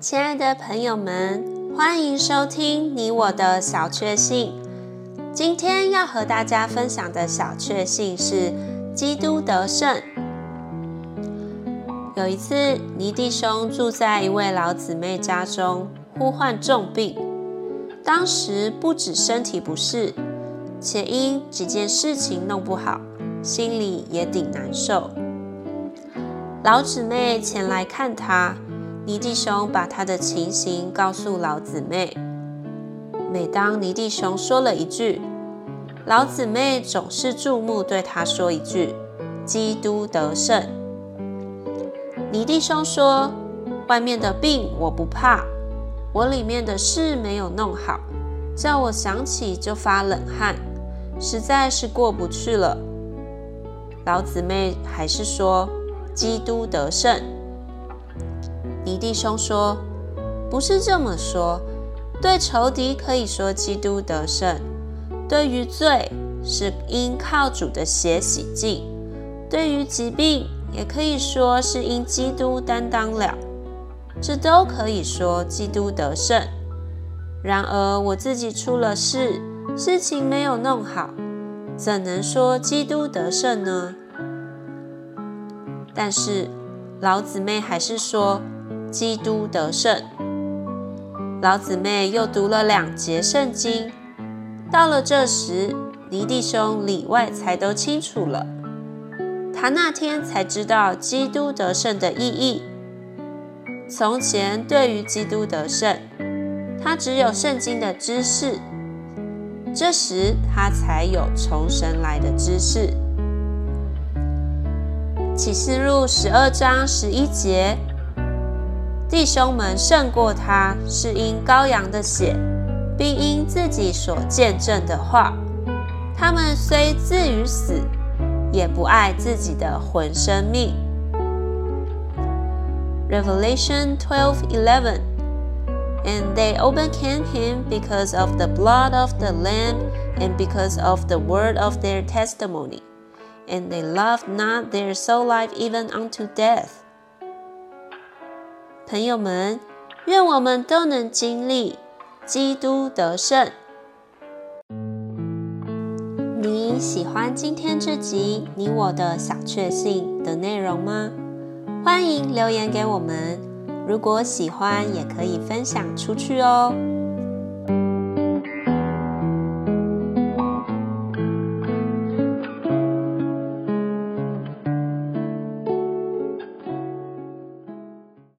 亲爱的朋友们，欢迎收听你我的小确幸。今天要和大家分享的小确幸是基督得胜。有一次，尼弟兄住在一位老姊妹家中，呼患重病。当时不止身体不适，且因几件事情弄不好，心里也顶难受。老姊妹前来看他，尼弟兄把他的情形告诉老姊妹。每当尼弟兄说了一句，老姊妹总是注目对他说一句：“基督得胜。”尼弟兄说：“外面的病我不怕，我里面的事没有弄好，叫我想起就发冷汗，实在是过不去了。”老姊妹还是说。基督得胜。尼弟兄说：“不是这么说，对仇敌可以说基督得胜；对于罪，是因靠主的血洗净；对于疾病，也可以说是因基督担当了。这都可以说基督得胜。然而我自己出了事，事情没有弄好，怎能说基督得胜呢？”但是老姊妹还是说基督得胜。老姊妹又读了两节圣经，到了这时，尼弟兄里外才都清楚了。他那天才知道基督得胜的意义。从前对于基督得胜，他只有圣经的知识，这时他才有从神来的知识。启示录十二章十一节，弟兄们胜过他，是因羔羊的血，并因自己所见证的话。他们虽至于死，也不爱自己的魂生命。Revelation twelve eleven, and they overcame him because of the blood of the Lamb and because of the word of their testimony. And they loved not their soul life even unto death。 朋友们，愿我们都能经历基督得胜。你喜欢今天这集你我的小确幸的内容吗？欢迎留言给我们。如果喜欢，也可以分享出去哦。